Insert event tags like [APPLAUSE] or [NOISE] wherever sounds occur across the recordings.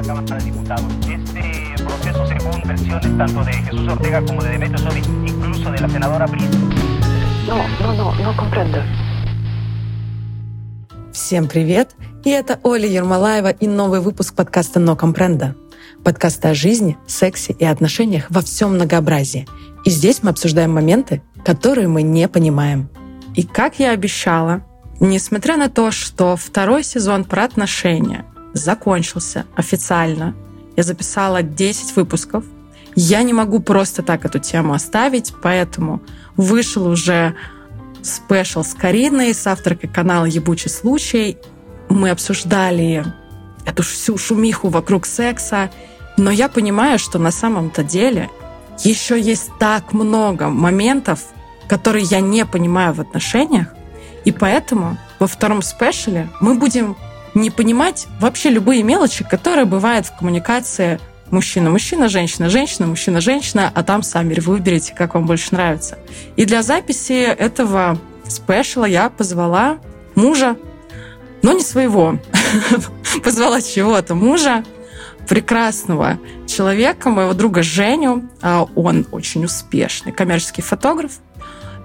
la Cámara de Diputados. Este proceso, según versiones tanto de Jesús Ortega como de Demetrio Sodi, incluso de la senadora Brito. No, no, no, no comprendo. Всем привет! И это Оля Ермолаева и новый выпуск подкаста «Но компренда». Подкаста о жизни, сексе и отношениях во всем многообразии. И здесь мы обсуждаем моменты, которые мы не понимаем. И как я обещала, несмотря на то, что второй сезон про отношения закончился официально, я записала 10 выпусков, я не могу просто так эту тему оставить, поэтому вышел уже спешл с Кариной с авторкой канала «Ебучий случай». Мы обсуждали эту всю шумиху вокруг секса, но я понимаю, что на самом-то деле еще есть так много моментов, которые я не понимаю в отношениях, и поэтому во втором спешле мы будем не понимать вообще любые мелочи, которые бывают в коммуникации мужчина, мужчина, женщина, женщина, мужчина, женщина, а там сами выберите, как вам больше нравится. И для записи этого спешла я позвала мужа, но не своего. [LAUGHS] позвала чего-то мужа, прекрасного человека, моего друга Женю. А он очень успешный коммерческий фотограф.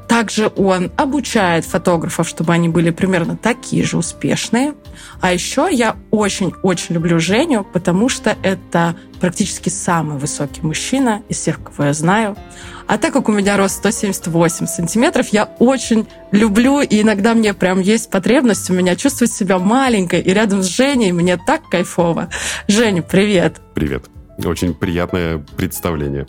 Также он обучает фотографов, чтобы они были примерно такие же успешные. А еще я очень-очень люблю Женю, потому что это практически самый высокий мужчина из всех, кого я знаю. А так как у меня рост 178 сантиметров, я очень люблю, и иногда мне прям есть потребность у меня чувствовать себя маленькой, и рядом с Женей мне так кайфово. Женя, привет. Привет. Очень приятное представление.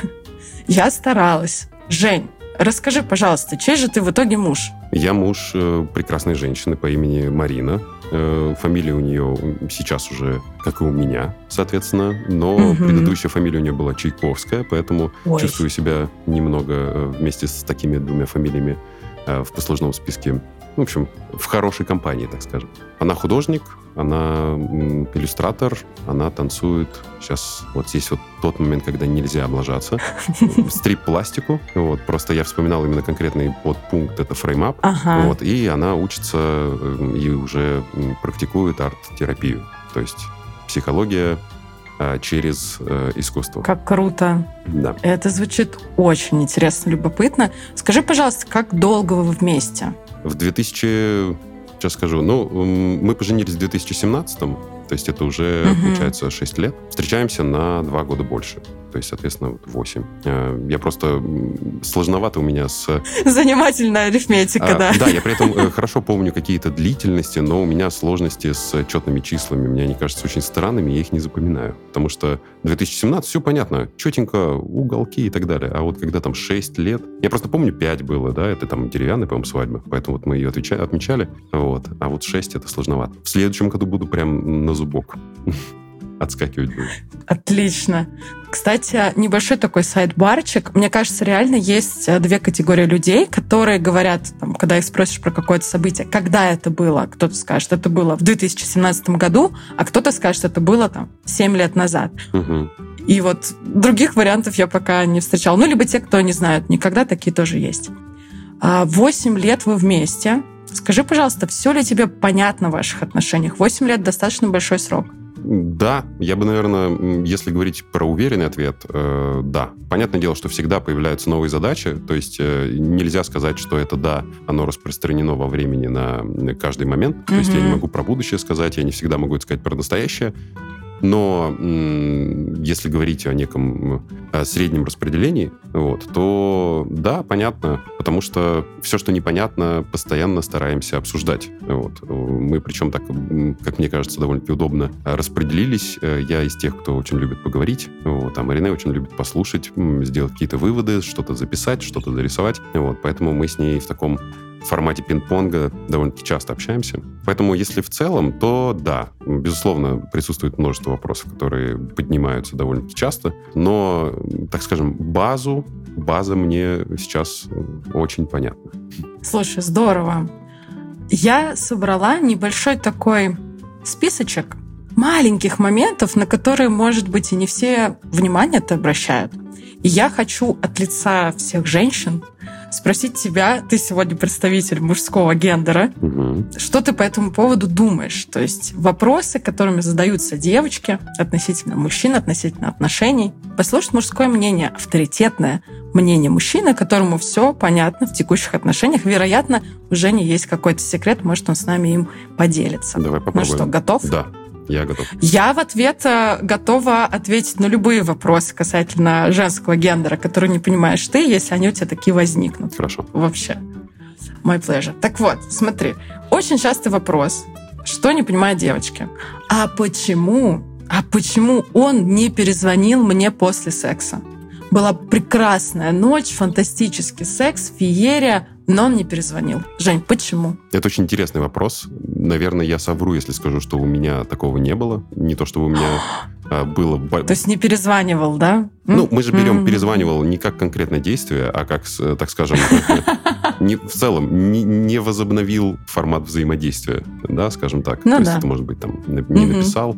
[LAUGHS] Я старалась. Жень, Расскажи, пожалуйста, чей же ты в итоге муж? Я муж э, прекрасной женщины по имени Марина. Э, фамилия у нее сейчас уже, как и у меня, соответственно. Но угу. предыдущая фамилия у нее была Чайковская, поэтому Ой. чувствую себя немного э, вместе с такими двумя фамилиями в послужном списке в общем, в хорошей компании, так скажем. Она художник, она иллюстратор, она танцует. Сейчас вот здесь вот тот момент, когда нельзя облажаться. [LAUGHS] Стрип-пластику. Вот, просто я вспоминал именно конкретный подпункт, это frame up. Ага. Вот, и она учится эм, и уже практикует арт-терапию. То есть психология а, через э, искусство. Как круто. Да. Это звучит очень интересно, любопытно. Скажи, пожалуйста, как долго вы вместе? В 2000... Сейчас скажу. Ну, мы поженились в 2017 то есть это уже, угу. получается, 6 лет. Встречаемся на 2 года больше то есть, соответственно, 8. Э, я просто... Сложновато у меня с... Занимательная арифметика, а, да. Да, я при этом э, хорошо помню какие-то длительности, но у меня сложности с четными числами. Мне они кажутся очень странными, я их не запоминаю. Потому что 2017, все понятно, четенько, уголки и так далее. А вот когда там 6 лет... Я просто помню, 5 было, да, это там деревянная, по-моему, свадьба, поэтому вот мы ее отмечали. Вот. А вот 6 это сложновато. В следующем году буду прям на зубок отскакивать будет. Отлично. Кстати, небольшой такой сайт-барчик. Мне кажется, реально есть э, две категории людей, которые говорят, там, когда их спросишь про какое-то событие, когда это было. Кто-то скажет, это было в 2017 году, а кто-то скажет, это было там 7 лет назад. Угу. И вот других вариантов я пока не встречала. Ну, либо те, кто не знают, никогда такие тоже есть. А, восемь лет вы вместе. Скажи, пожалуйста, все ли тебе понятно в ваших отношениях? Восемь лет достаточно большой срок. Да, я бы, наверное, если говорить про уверенный ответ, э, да. Понятное дело, что всегда появляются новые задачи, то есть э, нельзя сказать, что это да, оно распространено во времени на каждый момент. Mm-hmm. То есть я не могу про будущее сказать, я не всегда могу это сказать про настоящее. Но если говорить о неком о среднем распределении, вот, то да, понятно, потому что все, что непонятно, постоянно стараемся обсуждать. Вот. Мы причем так, как мне кажется, довольно-таки удобно распределились. Э, я из тех, кто очень любит поговорить, вот, а Марине очень любит послушать, сделать какие-то выводы, что-то записать, что-то зарисовать. Вот, поэтому мы с ней в таком формате пинг-понга довольно-таки часто общаемся. Поэтому, если в целом, то да, безусловно, присутствует множество вопросов, которые поднимаются довольно-таки часто, но, так скажем, базу, база мне сейчас очень понятна. Слушай, здорово. Я собрала небольшой такой списочек маленьких моментов, на которые, может быть, и не все внимание-то обращают. И я хочу от лица всех женщин спросить тебя, ты сегодня представитель мужского гендера, Мгм. что ты по этому поводу думаешь? То есть вопросы, которыми задаются девочки относительно мужчин, относительно отношений. Послушать мужское мнение, авторитетное мнение мужчины, которому все понятно в текущих отношениях. Вероятно, у Жени есть какой-то секрет, может, он с нами им поделится. Давай Ну попробуем. что, готов? Да, я готов. Я в ответ э, готова ответить на любые вопросы касательно женского гендера, которые не понимаешь ты, если они у тебя такие возникнут. Хорошо. Вообще. My pleasure. Так вот, смотри. Очень частый вопрос. Что не понимают девочки? А почему? А почему он не перезвонил мне после секса? Была прекрасная ночь, фантастический секс, феерия, но он не перезвонил. Жень, почему? Это очень интересный вопрос. Наверное, я совру, если скажу, что у меня такого не было. Не то, чтобы у меня а, было... То есть не перезванивал, да? Ну, мы же берем перезванивал не как конкретное действие, а как, так скажем, [LAUGHS] не, в целом не, не возобновил формат взаимодействия, да, скажем так. Ну То есть да. это, может быть, там, не написал.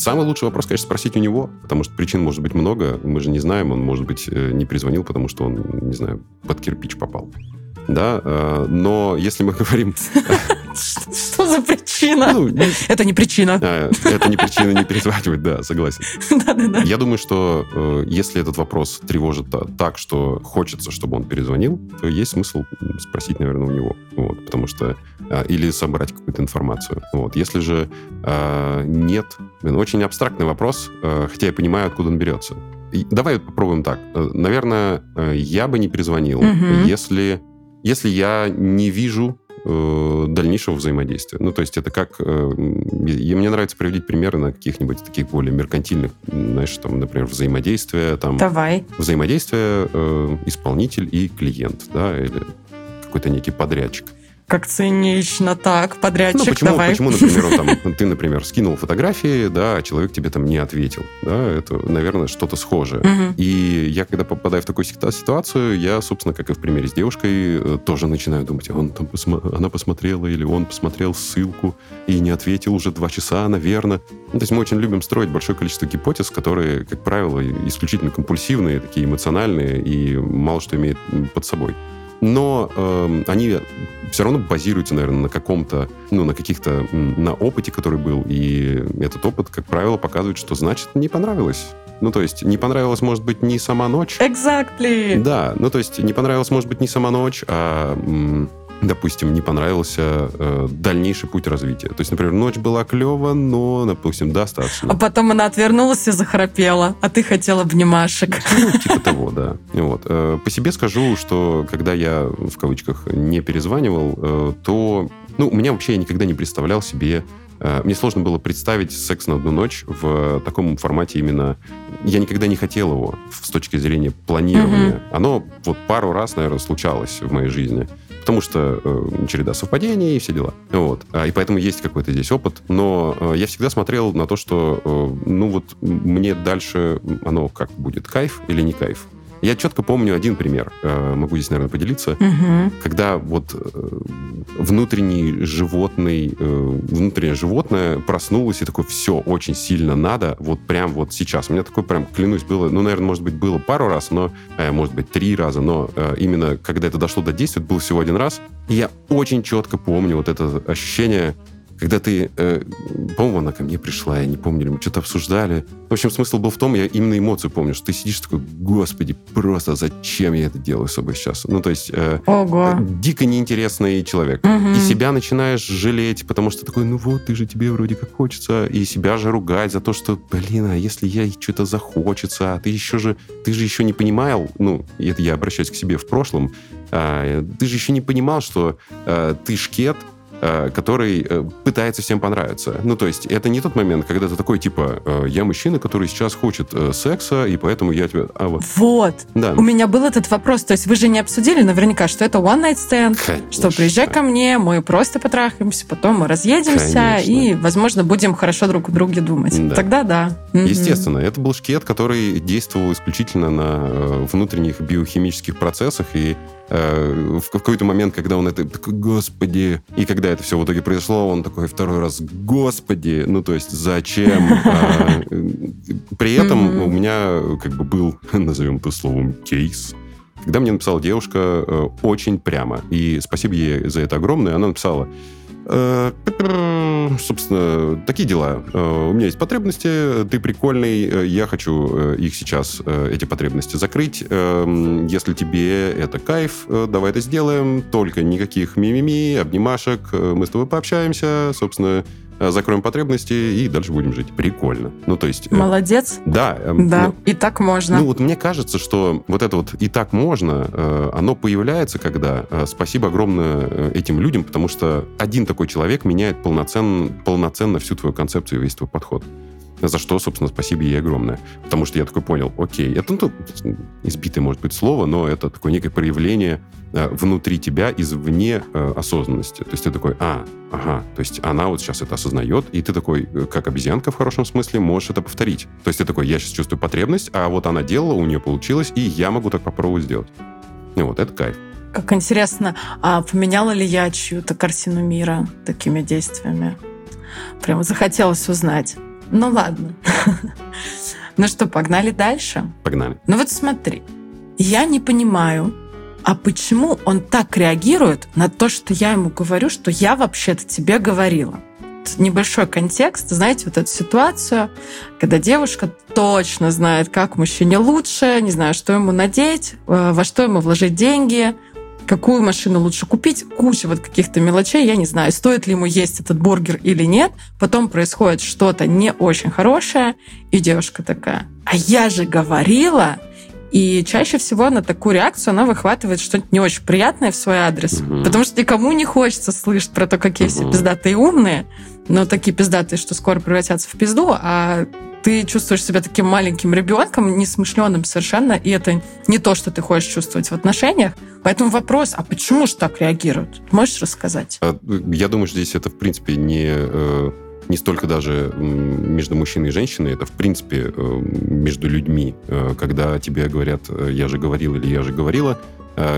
Самый лучший вопрос, конечно, спросить у него, потому что причин может быть много, мы же не знаем, он, может быть, э, не перезвонил, потому что он, не знаю, под кирпич попал. Да, э, но если мы говорим... Что за причина? ну, Это не причина. а, это не причина не перезванивать, да, согласен. Я думаю, что э, если этот вопрос тревожит та- так, что хочется, чтобы он перезвонил, то есть смысл спросить, наверное, у него. Вот, потому что... или собрать какую-то информацию. Вот. Если же нет... очень абстрактный вопрос, э, хотя я понимаю, откуда он берется. Давай попробуем так. Э, Наверное, э, я бы не перезвонил, если, если я не вижу э, дальнейшего взаимодействия. Ну, то есть это как... э, и мне нравится приводить примеры на каких-нибудь таких более меркантильных, знаешь, там, например, взаимодействия, там, Давай. взаимодействие э, исполнитель и клиент, да, или какой-то некий подрядчик. Как цинично так, Ну, подрядчик, почему, давай. почему, например, он там, [LAUGHS] ты, например, скинул фотографии, да, а человек тебе там не ответил, да, это, наверное, что-то схожее. Мгм. И я, когда попадаю в такую ситуацию, я, собственно, как и в примере с девушкой, э, тоже начинаю думать, а он там посма- она посмотрела или он посмотрел ссылку и не ответил уже два часа, наверное. Ну, то есть мы очень любим строить большое количество гипотез, которые, как правило, исключительно компульсивные, такие эмоциональные и мало что имеют под собой. Но эм, они все равно базируются, наверное, на каком-то, ну, на каких-то, на опыте, который был. И этот опыт, как правило, показывает, что значит не понравилось. Ну, то есть не понравилась, может быть, не сама ночь. Exactly. Да, ну, то есть не понравилась, может быть, не сама ночь, а, допустим, не понравился э, дальнейший путь развития. То есть, например, ночь была клево, но, допустим, достаточно. А потом она отвернулась и захрапела, а ты хотел обнимашек. Ну, типа того, да. Вот. Э, По себе скажу, что когда я, в кавычках, не перезванивал, э, то... Ну, у меня вообще я никогда не представлял себе... э, Мне сложно было представить секс на одну ночь в таком формате именно... Я никогда не хотел его с точки зрения планирования. Оно вот пару раз, наверное, случалось в моей жизни. Потому что э, череда совпадений и все дела. Вот. А, И поэтому есть какой-то здесь опыт. Но э, я всегда смотрел на то, что, э, ну вот, мне дальше оно как будет, кайф или не кайф. Я четко помню один пример, э, могу здесь, наверное, поделиться, Мгм. когда вот э, внутренний животный, э, внутреннее животное проснулось и такое, все, очень сильно надо, вот прям вот сейчас. У меня такое прям, клянусь, было, ну, наверное, может быть, было пару раз, но, может быть, три раза, но именно когда это дошло до действия, это был всего один раз. И я очень четко помню вот это ощущение, когда ты, э, по-моему, она ко мне пришла, я не помню, мы что-то обсуждали. В общем, смысл был в том, я именно эмоцию помню, что ты сидишь такой, господи, просто зачем я это делаю с собой сейчас? Ну, то есть, э, Ого. дико неинтересный человек. Мгм. И себя начинаешь жалеть, потому что такой, ну вот, ты же тебе вроде как хочется, и себя же ругать за то, что, блин, а если я что-то захочется, а ты еще же, ты же еще не понимал, ну, это я обращаюсь к себе в прошлом, а, ты же еще не понимал, что а, ты шкет, который э, пытается всем понравиться. Ну, то есть, это не тот момент, когда ты такой, типа, э, я мужчина, который сейчас хочет э, секса, и поэтому я тебя... А, вот. Вот. Да. У меня был этот вопрос. То есть вы же не обсудили наверняка, что это one night stand, Конечно. что приезжай ко мне, мы просто потрахаемся, потом мы разъедемся Конечно. и, возможно, будем хорошо друг о друге думать. Да. Тогда да. Естественно, это был шкет, который действовал исключительно на э, внутренних биохимических процессах, и э, в какой-то момент, когда он это такой, господи, и когда это все в итоге произошло, он такой второй раз, господи, ну то есть зачем? [LAUGHS] А, э, При этом у меня как бы был, [LAUGHS] назовем это словом, кейс, Когда мне написала девушка э, очень прямо, и спасибо ей за это огромное, она написала, Э, собственно, такие дела. У меня есть потребности, ты прикольный, я хочу их сейчас, эти потребности, закрыть. Если тебе это кайф, давай это сделаем. Только никаких мимими, обнимашек, мы с тобой пообщаемся, собственно, закроем потребности и дальше будем жить. Прикольно. Ну, то есть... Э, Молодец. Да. Э, да, ну, и так можно. Ну, вот мне кажется, что вот это вот «и так можно», оно появляется, когда... Спасибо огромное этим людям, потому что один такой человек меняет полноценно, полноценно всю твою концепцию и весь твой подход. За что, собственно, спасибо ей огромное. Потому что я такой понял, окей, это ну, избитое, может быть, слово, но это такое некое проявление э, внутри тебя, извне э, осознанности. То есть ты такой, а, ага, то есть она вот сейчас это осознает, и ты такой, э, как обезьянка в хорошем смысле, можешь это повторить. То есть ты такой, я сейчас чувствую потребность, а вот она делала, у нее получилось, и я могу так попробовать сделать. И вот это кайф. Как интересно, а поменяла ли я чью-то картину мира такими действиями? Прямо захотелось узнать. Ну ладно. [LAUGHS] Ну что, погнали дальше? Погнали. Ну вот смотри, я не понимаю, а почему он так реагирует на то, что я ему говорю, что я вообще-то тебе говорила? Небольшой контекст, знаете, вот эту ситуацию, когда девушка точно знает, как мужчине лучше, не знаю, что ему надеть, э, во что ему вложить деньги, какую машину лучше купить, куча вот каких-то мелочей, я не знаю, стоит ли ему есть этот бургер или нет. Потом происходит что-то не очень хорошее, и девушка такая, а я же говорила, и чаще всего на такую реакцию она выхватывает что-нибудь не очень приятное в свой адрес. Угу. Потому что никому не хочется слышать про то, какие угу. все пиздатые умные, но такие пиздатые, что скоро превратятся в пизду, а ты чувствуешь себя таким маленьким ребенком, несмышленным совершенно, и это не то, что ты хочешь чувствовать в отношениях. Поэтому вопрос, а почему же так реагируют? Можешь рассказать? А, я думаю, что здесь это, в принципе, не э, не столько даже между мужчиной и женщиной, это в принципе э, между людьми. Э, когда тебе говорят «я же говорил» или «я же говорила»,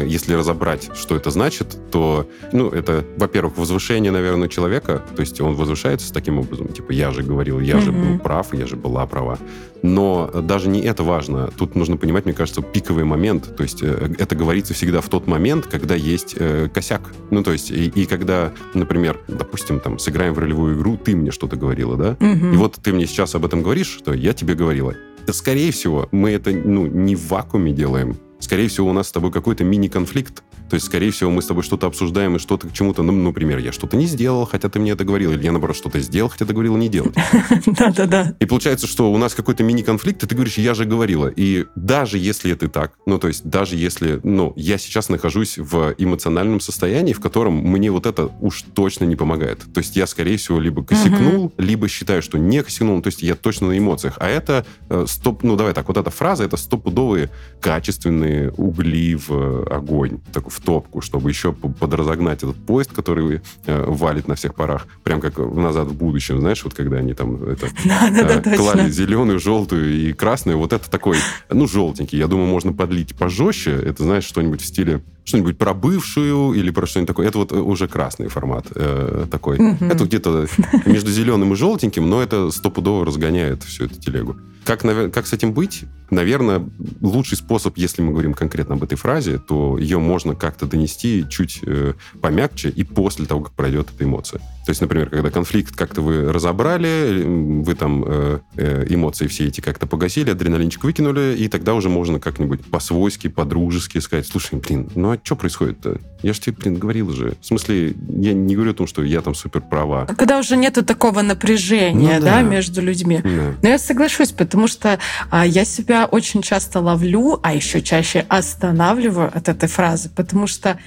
если разобрать, что это значит, то, ну, это, во-первых, возвышение, наверное, человека, то есть он возвышается таким образом, типа, я же говорил, я mm-hmm. же был прав, я же была права. Но даже не это важно. Тут нужно понимать, мне кажется, пиковый момент. То есть э, это говорится всегда в тот момент, когда есть э, косяк. Ну, то есть и, и когда, например, допустим, там, сыграем в ролевую игру, ты мне что-то говорила, да? Mm-hmm. И вот ты мне сейчас об этом говоришь, что я тебе говорила. Скорее всего, мы это ну, не в вакууме делаем, скорее всего, у нас с тобой какой-то мини-конфликт. То есть, скорее всего, мы с тобой что-то обсуждаем и что-то к чему-то, ну, например, я что-то не сделал, хотя ты мне это говорил, или я, наоборот, что-то сделал, хотя ты говорила не делать. [LAUGHS] Да-да-да. И получается, что у нас какой-то мини-конфликт, и ты говоришь, я же говорила. И даже если это так, ну, то есть, даже если, ну, я сейчас нахожусь в эмоциональном состоянии, в котором мне вот это уж точно не помогает. То есть, я, скорее всего, либо косякнул, либо считаю, что не косякнул, то есть, я точно на эмоциях. А это э, стоп, ну, давай так, вот эта фраза, это стопудовые качественные угли в э, огонь, так, в топку, чтобы еще подразогнать этот поезд, который э, валит на всех парах, прям как назад в будущем, знаешь, вот когда они там это, [LAUGHS] э, клали зеленую, желтую и красную, вот это такой, ну, желтенький. Я думаю, можно подлить пожестче. Это, знаешь, что-нибудь в стиле что-нибудь про бывшую или про что-нибудь такое. Это вот уже красный формат э, такой. Mm-hmm. Это где-то [LAUGHS] между зеленым и желтеньким, но это стопудово разгоняет всю эту телегу. Как, как с этим быть? Наверное, лучший способ, если мы говорим конкретно об этой фразе, то ее можно как-то донести чуть э, помягче и после того, как пройдет эта эмоция. То есть, например, когда конфликт как-то вы разобрали, вы там э, э, эмоции все эти как-то погасили, адреналинчик выкинули, и тогда уже можно как-нибудь по-свойски, по-дружески сказать, слушай, блин, ну а что происходит-то? Я же тебе, блин, говорил же. В смысле, я не говорю о том, что я там супер права. А когда уже нету такого напряжения, ну, да. да, между людьми. Да. Но я соглашусь, потому что а, я себя очень часто ловлю, а еще чаще останавливаю от этой фразы, потому что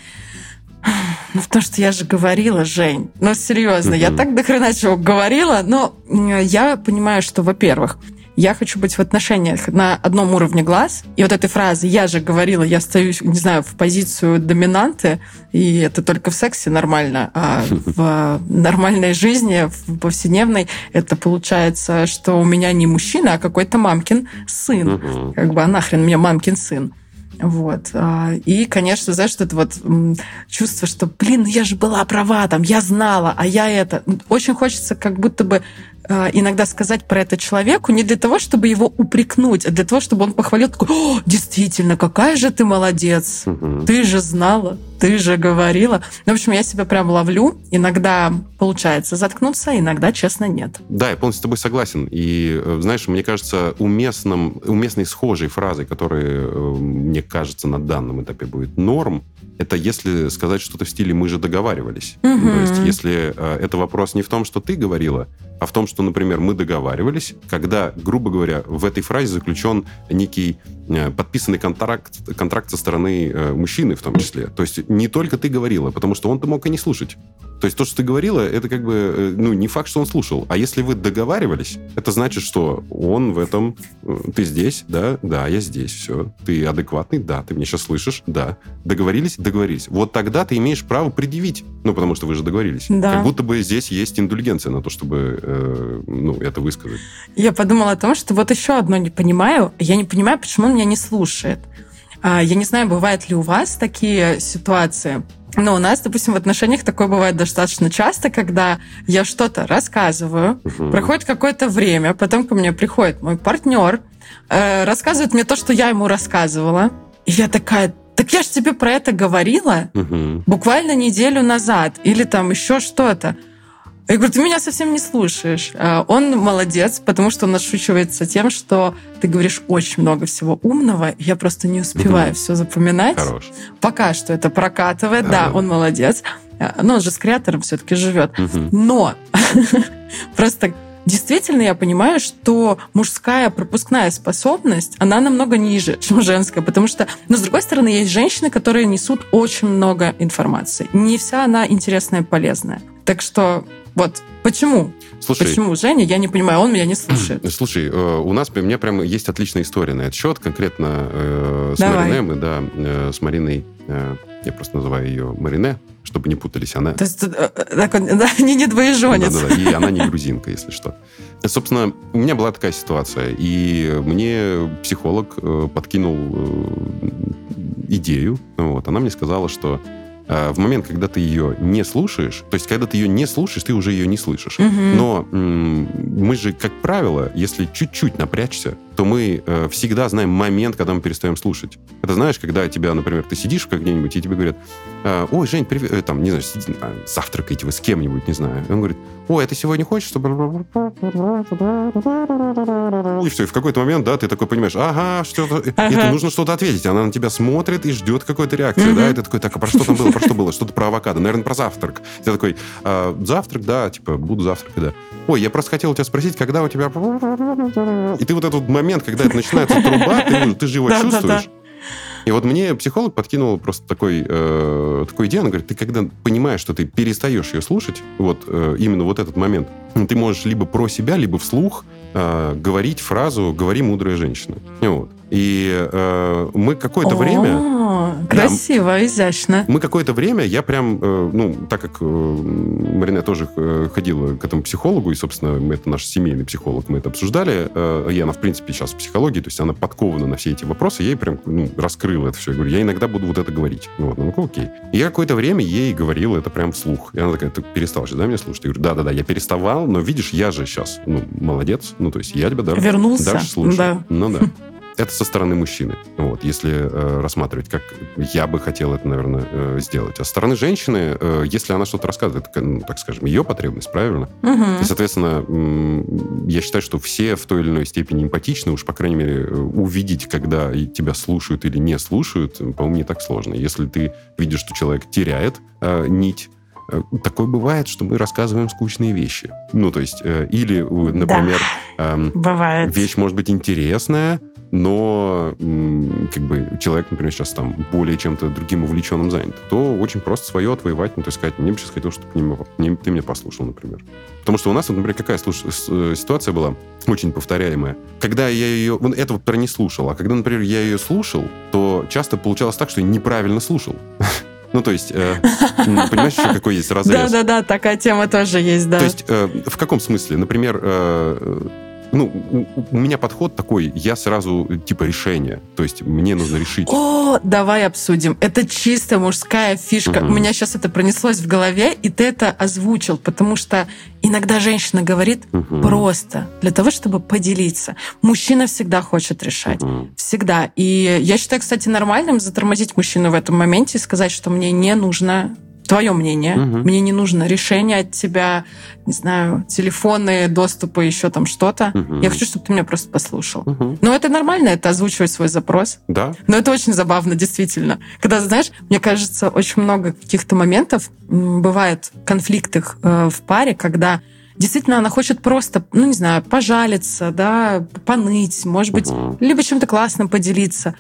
ну, потому что я же говорила, Жень. Ну, серьезно, я так до хрена чего говорила, но я понимаю, что, во-первых, я хочу быть в отношениях на одном уровне глаз. И вот этой фразы «я же говорила, я стою, не знаю, в позицию доминанты», и это только в сексе нормально, а в нормальной жизни, в повседневной, это получается, что у меня не мужчина, а какой-то мамкин сын. Как бы, а нахрен мне мамкин сын. Вот. А, и, конечно, знаешь, это вот чувство, что, блин, ну я же была права, там, я знала, а я это... Очень хочется как будто бы иногда сказать про это человеку не для того, чтобы его упрекнуть, а для того, чтобы он похвалил, такой, О, действительно, какая же ты молодец, ты же знала, ты же говорила. Ну, в общем, я себя прям ловлю. Иногда получается заткнуться, иногда, честно, нет. Да, я полностью с тобой согласен. И, э, знаешь, мне кажется, уместным, уместной схожей фразой, которая, э, мне кажется, на данном этапе будет норм, это если сказать что-то в стиле «мы же договаривались». Мгм. То есть если э, это вопрос не в том, что ты говорила, а в том, что, например, мы договаривались, когда, грубо говоря, в этой фразе заключен некий подписанный контракт, контракт со стороны э, мужчины в том числе. То есть не только ты говорила, потому что он-то мог и не слушать. То есть то, что ты говорила, это как бы, э, ну, не факт, что он слушал. А если вы договаривались, это значит, что он в этом... э, Ты здесь, да? Да, я здесь, все. Ты адекватный? Да. Ты меня сейчас слышишь? Да. Договорились? Договорились. Вот тогда ты имеешь право предъявить. Ну, потому что вы же договорились. Да. Как будто бы здесь есть индульгенция на то, чтобы, э, ну, это высказать. Я подумала о том, что вот еще одно не понимаю. Я не понимаю, почему он меня не слушает. А, Я не знаю, бывают ли у вас такие ситуации. Но у нас, допустим, в отношениях такое бывает достаточно часто, когда я что-то рассказываю, Мгм. проходит какое-то время, потом ко мне приходит мой партнер, э, рассказывает мне то, что я ему рассказывала. И я такая, так я же тебе про это говорила Мгм. буквально неделю назад или там еще что-то. Я говорю, ты меня совсем не слушаешь. А Он молодец, потому что он отшучивается тем, что ты говоришь очень много всего умного, я просто не успеваю Мгм. все запоминать. Хорош. Пока что это прокатывает, Да. да, он молодец. А, Но он же с креатором все-таки живет. Мгм. Но [LAUGHS] просто действительно я понимаю, что мужская пропускная способность, она намного ниже, [LAUGHS] чем женская, потому что, но с другой стороны, есть женщины, которые несут очень много информации. Не вся она интересная и полезная. Так что вот почему? Слушай, Почему Женя? Я не понимаю, он меня не [CLEARS THROAT] слушает. Слушай, э, у нас, у меня прям есть отличная история на этот счет, конкретно э, с Давай. Марине, мы, да, э, с Мариной, э, я просто называю ее Марине, чтобы не путались, она... То есть э, э, такой, [LAUGHS] да, не, не двоеженец. Да-да-да, и она не грузинка, если что. Собственно, у меня была такая ситуация, и мне психолог подкинул идею, вот, она мне сказала, что в момент, когда ты ее не слушаешь, то есть, когда ты ее не слушаешь, ты уже ее не слышишь. Мгм. Но мы же, как правило, если чуть-чуть напрячься, то мы э, всегда знаем момент, когда мы перестаем слушать. Это знаешь, когда тебя, например, ты сидишь где-нибудь, и тебе говорят, э, ой, Жень, привет, э, там, не знаю, сиди, а, завтракаете вы с кем-нибудь, не знаю. И он говорит, ой, а ты сегодня хочешь, чтобы... И все, и в какой-то момент, да, ты такой понимаешь, ага, что-то... Ага. Это нужно что-то ответить. Она на тебя смотрит и ждет какой-то реакции, Мгм. да, и ты такой, так, а про что там было, про что было? Что-то про авокадо, наверное, про завтрак. Ты такой, «А, завтрак, да, типа, буду завтракать, да. Ой, я просто хотел у тебя спросить, когда у тебя... И ты вот этот вот момент, когда это начинается труба, ты, [LAUGHS] ты же его Да-да-да. чувствуешь. И вот мне психолог подкинул просто такой, э, такую идею. Она говорит, ты когда понимаешь, что ты перестаешь ее слушать, вот э, именно вот этот момент, ты можешь либо про себя, либо вслух э, говорить фразу «говори, мудрая женщина». Вот. И э, мы какое-то время... Красиво, изящно. Мы какое-то время, я прям, э, ну, так как э, Марина тоже э, ходила к этому психологу, и, собственно, это наш семейный психолог, мы это обсуждали, э, и она, в принципе, сейчас в психологии, то есть она подкована на все эти вопросы, я ей прям ну, раскрыла это все. Я говорю, я иногда буду вот это говорить. Вот, ну, окей. И я какое-то время ей говорил это прям вслух. И она такая, ты перестал же, да, меня слушать? Я говорю, да-да-да, я переставал, но видишь, я же сейчас, ну, молодец, ну, то есть я тебя даже, Вернулся. даже слушаю. Да. Ну, да. [LAUGHS] Это со стороны мужчины. Вот, если э, рассматривать, как я бы хотел это, наверное, э, сделать. А со стороны женщины, э, если она что-то рассказывает, это, ну, так скажем, ее потребность, правильно? Мгм. И, соответственно, я считаю, что все в той или иной степени эмпатичны, уж, по крайней мере, э, увидеть, когда тебя слушают или не слушают, по-моему, не так сложно. Если ты видишь, что человек теряет э, нить, э, Такое бывает, что мы рассказываем скучные вещи. Ну, то есть, э, или, например, эм, Бывает. вещь может быть интересная, но как бы человек, например, сейчас там более чем-то другим увлеченным занят, то очень просто свое отвоевать, ну, то есть сказать, мне бы сейчас хотелось, чтобы ты меня послушал, например. Потому что у нас, вот, например, какая э, ситуация была, очень повторяемая. Когда я ее... Вот это вот про не слушал, а когда, например, я ее слушал, то часто получалось так, что я неправильно слушал. [LAUGHS] Ну, то есть, э, понимаешь, еще какой есть разрез? Да-да-да, такая тема тоже есть, да. То есть, э, в каком смысле? Например, э, ну, у, у меня подход такой, я сразу, типа, решение. То есть мне нужно решить. О, давай обсудим. Это чисто мужская фишка. Мгм. У меня сейчас это пронеслось в голове, и ты это озвучил, потому что иногда женщина говорит Мгм. просто для того, чтобы поделиться. Мужчина всегда хочет решать. Мгм. Всегда. И я считаю, кстати, нормальным затормозить мужчину в этом моменте и сказать, что мне не нужно твое мнение, Мгм. мне не нужно решение от тебя, не знаю, телефоны, доступы, еще там что-то. Мгм. Я хочу, чтобы ты меня просто послушал. Мгм. Но это нормально, это озвучивать свой запрос. Да, Но это очень забавно, действительно. Когда, знаешь, мне кажется, очень много каких-то моментов бывает конфликтах э, в паре, когда действительно она хочет просто, ну, не знаю, пожалиться, да, поныть, может быть, Мгм. либо чем-то классным поделиться.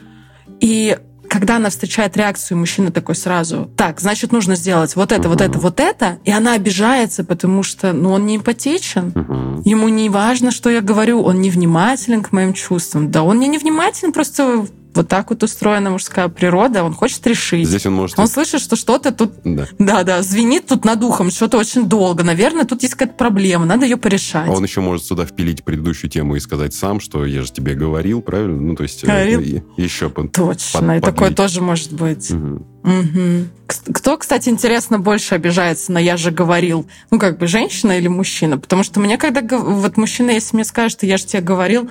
И когда она встречает реакцию, мужчина такой сразу, так, значит, нужно сделать вот это, вот это, вот это, и она обижается, потому что, ну, он не эмпатичен. Ему не важно, что я говорю, он невнимателен к моим чувствам. Да он не невнимателен, просто вот так вот устроена мужская природа, он хочет решить. Здесь он может... Он слышит, что что-то тут, Да. да-да, звенит тут над ухом, что-то очень долго. Наверное, тут есть какая-то проблема, надо ее порешать. А он еще может сюда впилить предыдущую тему и сказать сам, что я же тебе говорил, правильно? Ну, то есть... э, Говорил. и- еще... под- Точно, и под- такое подлить. тоже может быть. Мгм. К- Кто, кстати, интересно, больше обижается на «я же говорил»? Ну, как бы женщина или мужчина? Потому что мне, когда вот мужчина, если мне скажет, что «я же тебе говорил»,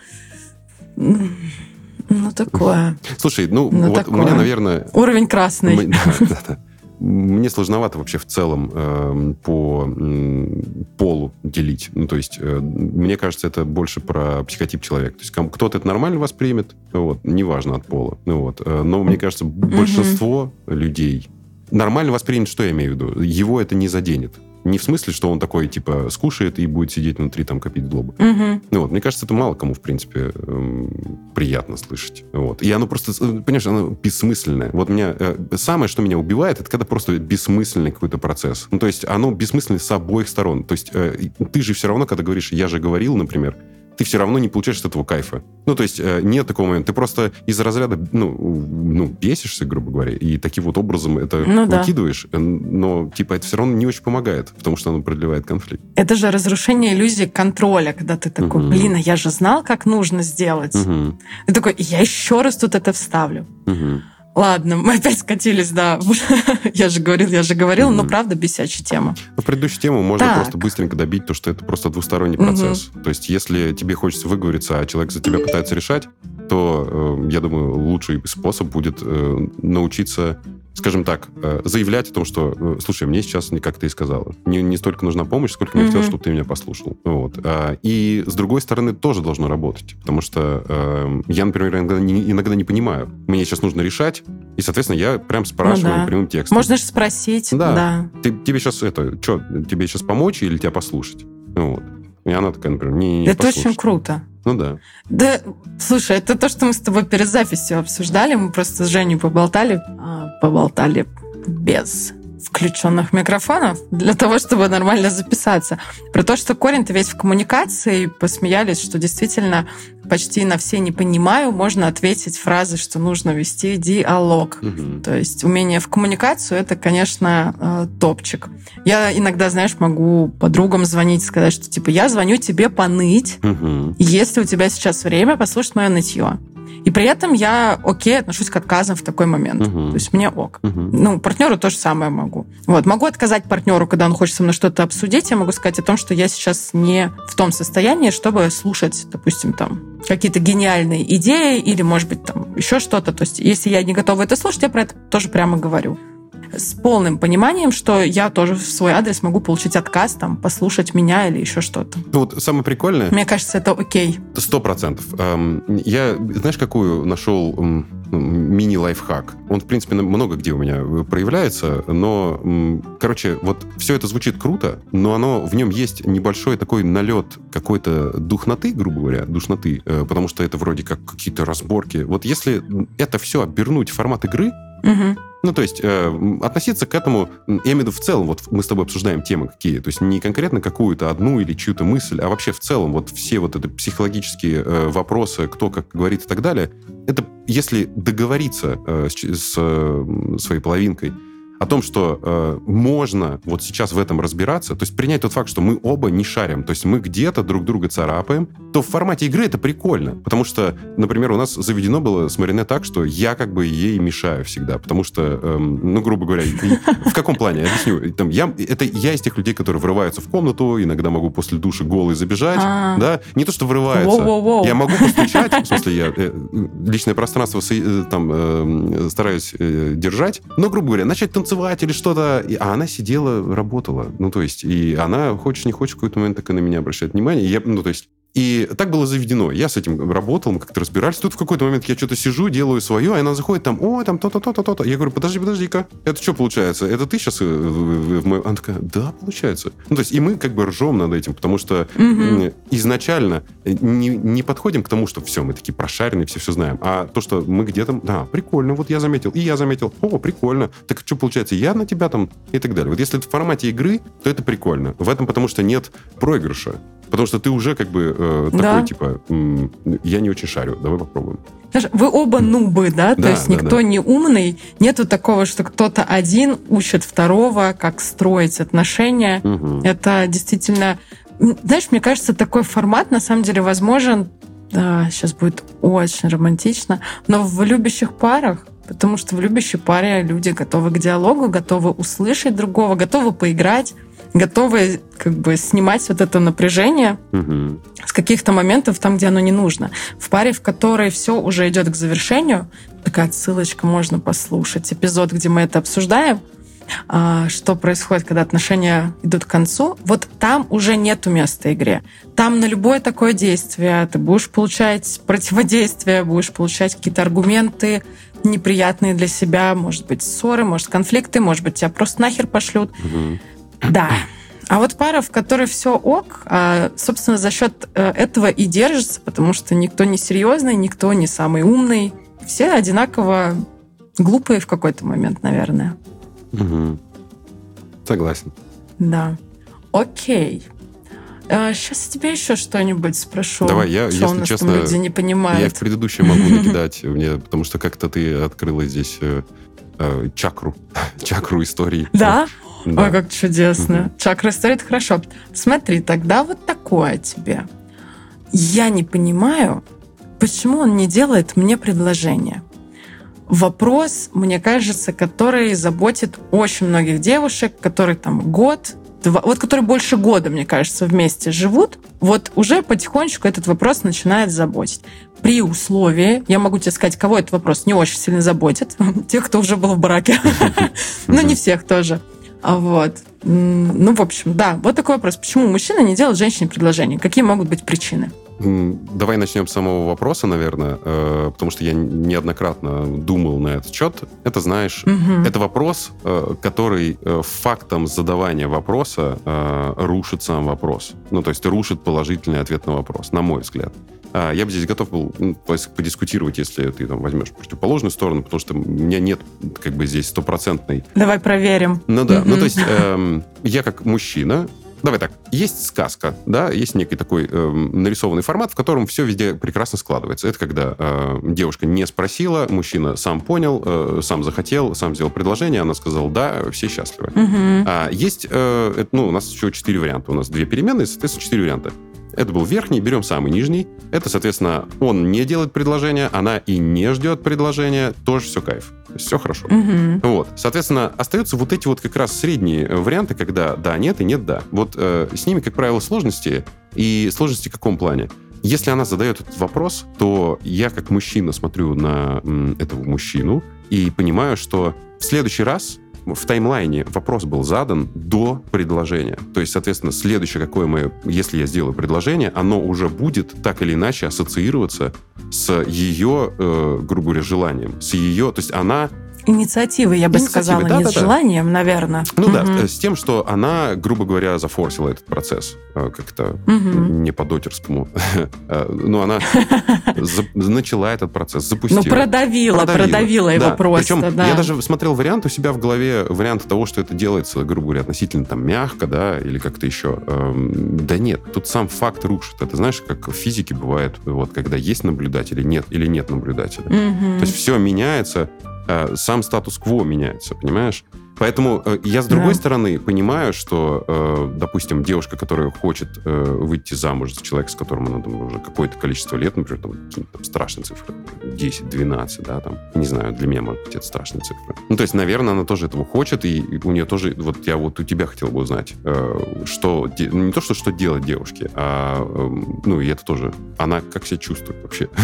ну, такое. Слушай, ну, Ну, вот у такое. меня, наверное... Уровень красный. Мы- [LAUGHS] да, да, да. Мне сложновато вообще в целом эм, по м, полу делить. Ну, то есть, э, мне кажется, это больше про психотип человека. То есть, кто-то это нормально воспримет, вот, неважно от пола. Ну, вот. Э, Но мне кажется, большинство людей нормально воспримет, что я имею в виду. Его это не заденет. Не в смысле, что он такой, типа, скушает и будет сидеть внутри, там, копить злобу. Мгм. Ну вот, мне кажется, это мало кому, в принципе, эм, приятно слышать. Вот. И оно просто, э, понимаешь, оно бессмысленное. Вот меня, э, самое, что меня убивает, это когда просто бессмысленный какой-то процесс. Ну, то есть оно бессмысленно с обоих сторон. То есть э, ты же все равно, когда говоришь «я же говорил», например, ты все равно не получаешь от этого кайфа. Ну, то есть э, нет такого момента. Ты просто из разряда, ну, ну, бесишься, грубо говоря, и таким вот образом это Ну да. выкидываешь, э, но, типа, это все равно не очень помогает, потому что оно продлевает конфликт. Это же разрушение иллюзии контроля, когда ты такой, Мгм. блин, а я же знал, как нужно сделать. Мгм. Ты такой, я еще раз тут это вставлю. Мгм. Ладно, мы опять скатились, да. [LAUGHS] я же говорил, я же говорил, но Мгм. правда бесячая тема. Ну, предыдущую тему можно Так. просто быстренько добить, то, что это просто двусторонний процесс. То есть, если тебе хочется выговориться, а человек за тебя пытается решать, то, э, я думаю, лучший способ будет э, научиться, скажем так, э, заявлять о том, что, э, слушай, мне сейчас не как ты и сказала. Не, не столько нужна помощь, сколько мне Мгм. хотелось, чтобы ты меня послушал. Вот. А, И, с другой стороны, тоже должно работать. Потому что э, я, например, иногда не, иногда не понимаю. Мне сейчас нужно решать, и, соответственно, я прям спрашиваю Ну да. прямым текстом. Можно же спросить. Да. да. Ты, тебе сейчас это, что, тебе сейчас помочь или тебя послушать? Вот. И она такая, например, не, не Это послушать. очень круто. Ну да. Да, слушай, это то, что мы с тобой перед записью обсуждали. Мы просто с Женей поболтали. а, поболтали без включенных микрофонов для того, чтобы нормально записаться. Про то, что корень-то весь в коммуникации, посмеялись, что действительно почти на все «не понимаю» можно ответить фразой, что нужно вести диалог. Мгм. То есть умение в коммуникацию это, конечно, э, топчик. Я иногда, знаешь, могу подругам звонить, сказать, что типа я звоню тебе поныть, Мгм. если у тебя сейчас время послушать мое нытье. И при этом я окей отношусь к отказам в такой момент. Мгм. То есть мне ок. Мгм. Ну, партнеру то же самое могу. Вот. Могу отказать партнеру, когда он хочет со мной что-то обсудить. Я могу сказать о том, что я сейчас не в том состоянии, чтобы слушать, допустим, там какие-то гениальные идеи или, может быть, там еще что-то. То есть, если я не готова это слушать, я про это тоже прямо говорю. С полным пониманием, что я тоже в свой адрес могу получить отказ, там, послушать меня или еще что-то. Ну, вот самое прикольное, Мне кажется, это окей. сто процентов. Эм, Я, знаешь, какую нашел мини-лайфхак? Он, в принципе, много где у меня э, проявляется, но, короче, вот все это звучит круто, но оно, в нем есть небольшой такой налет какой-то духноты, грубо говоря, душноты, э, потому что это вроде как какие-то разборки. Вот если это все обернуть в формат игры, Мгм. Ну, то есть э, относиться к этому, я имею в виду в целом, вот мы с тобой обсуждаем темы какие, то есть не конкретно какую-то одну или чью-то мысль, а вообще в целом вот все вот это психологические э, вопросы, кто как говорит и так далее, это если договориться э, с, с, э, своей половинкой о том, что э, можно вот сейчас в этом разбираться, то есть принять тот факт, что мы оба не шарим, то есть мы где-то друг друга царапаем, то в формате игры это прикольно. Потому что, например, у нас заведено было с Марине так, что я как бы ей мешаю всегда. Потому что, эм, ну, грубо говоря, в каком плане? Я объясню. Там, я, это я из тех людей, которые врываются в комнату, иногда могу после души голый забежать. А. Да? Не то, что врываются. Воу-воу-воу. Я могу постучать, в смысле, я э, личное пространство э, там э, стараюсь э, держать, но, грубо говоря, начать танцевать или что-то. А она сидела, работала. Ну, то есть, и она, хочешь не хочешь, в какой-то момент так и на меня обращает внимание. Я, ну, то есть, и так было заведено. Я с этим работал, мы как-то разбирались. Тут в какой-то момент я что-то сижу, делаю свое, а она заходит там, о, там то-то, то-то, то-то. Я говорю, подожди, подожди-ка, это что получается? Это ты сейчас в, в- мою... Она такая, да, получается. Ну, то есть, и мы как бы ржем над этим, потому что м, изначально не, не подходим к тому, что все, мы такие прошаренные, все все знаем. А то, что мы где-то, да, прикольно, вот я заметил, и я заметил, о, прикольно. Так что получается, я на тебя там и так далее. Вот если это в формате игры, то это прикольно. В этом потому что нет проигрыша. Потому что ты уже как бы э, такой, Да. типа, я не очень шарю, давай попробуем. Знаешь, вы оба нубы, да? То Да, есть да, никто да. не умный. Нету такого, что кто-то один учит второго, как строить отношения. Мгм. Это действительно... Знаешь, мне кажется, такой формат на самом деле возможен... Да, сейчас будет очень романтично, но в любящих парах, потому что в любящей паре люди готовы к диалогу, готовы услышать другого, готовы поиграть, готовы как бы снимать вот это напряжение Мгм. с каких-то моментов там, где оно не нужно. В паре, в которой все уже идет к завершению, такая отсылочка, можно послушать эпизод, где мы это обсуждаем, а, что происходит, когда отношения идут к концу, вот там уже нету места игре. Там на любое такое действие ты будешь получать противодействие, будешь получать какие-то аргументы неприятные для себя, может быть, ссоры, может, конфликты, может быть, тебя просто нахер пошлют. Мгм. Да. А вот пара, в которой все ок, а, собственно, за счет э, этого и держится, потому что никто не серьезный, никто не самый умный. Все одинаково глупые в какой-то момент, наверное. Мгм. Согласен. Да. Окей. Сейчас тебе еще что-нибудь спрошу. Давай, я, что если честно, люди не Я понимают. в предыдущем могу накидать мне, потому что как-то ты открыла здесь э, э, чакру, [LAUGHS] чакру истории. Да? Да. Ой, как чудесно. Мгм. Чакра стоит хорошо. Смотри, тогда вот такое тебе. Я не понимаю, почему он не делает мне предложение. Вопрос, мне кажется, который заботит очень многих девушек, которые там год, два, вот которые больше года, мне кажется, вместе живут, вот уже потихонечку этот вопрос начинает заботить. При условии, я могу тебе сказать, кого этот вопрос не очень сильно заботит, [LAUGHS] тех, кто уже был в браке, [LAUGHS] но не всех тоже. А Вот. Ну, в общем, да, вот такой вопрос. Почему мужчина не делает женщине предложение? Какие могут быть причины? Давай начнем с самого вопроса, наверное, э, потому что я неоднократно думал на этот счет. Это, знаешь, Мгм. это вопрос, э, который э, фактом задавания вопроса рушит сам вопрос. Ну, то есть рушит положительный ответ на вопрос, на мой взгляд. А, Я бы здесь готов был пос- подискутировать, если ты там возьмешь противоположную сторону, потому что у меня нет как бы здесь стопроцентной Давай проверим. ну да, ну то есть эм, я как мужчина, давай так, есть сказка, да, есть некий такой эм, нарисованный формат, в котором все везде прекрасно складывается. Это когда э, девушка не спросила, мужчина сам понял, э, сам захотел, сам сделал предложение, она сказала да, все счастливы. Мгм. А, есть, э, это, ну, у нас еще четыре варианта. У нас две переменные, соответственно, четыре варианта. Это был верхний, берем самый нижний. Это, соответственно, он не делает предложение, она и не ждет предложения. Тоже все кайф. Все хорошо. Мгм. Вот, соответственно, остаются вот эти вот как раз средние варианты, когда да, нет и нет, да. Вот э, с ними, как правило, сложности. И сложности в каком плане? Если она задает этот вопрос, то я как мужчина смотрю на м, этого мужчину и понимаю, что в следующий раз в таймлайне вопрос был задан до предложения. То есть, соответственно, следующее, какое мы, если я сделаю предложение, оно уже будет так или иначе ассоциироваться с ее, э, грубо говоря, желанием, с ее, то есть она Инициативой, я бы Инициативой, сказала, не да-да-да. с желанием, наверное. Ну да, с тем, что она, грубо говоря, зафорсила этот процесс. э, Как-то не по-дотерскому. [LAUGHS] Э, Ну, она начала этот процесс, запустила. Ну, продавила, продавила, его Да. просто, Причем да. я даже смотрел вариант у себя в голове, вариант того, что это делается, грубо говоря, относительно там мягко, да, или как-то еще. Эм, Да нет, тут сам факт рушит. Это знаешь, как в физике бывает, вот, когда есть наблюдатель или нет, или нет наблюдателя. То есть все меняется, сам статус-кво меняется, понимаешь? Поэтому э, я, с другой Да. стороны, понимаю, что, э, допустим, девушка, которая хочет э, выйти замуж за человека, с которым она там, уже какое-то количество лет, например, там, там страшные цифры, 10, 12, да, там, не знаю, для меня, может быть, это страшные цифры. Ну, то есть, наверное, она тоже этого хочет, и у нее тоже, вот я вот у тебя хотел бы узнать, э, что, не то, что, что делать девушке, а, эм, ну, и это тоже, она как себя чувствует вообще? [LAUGHS]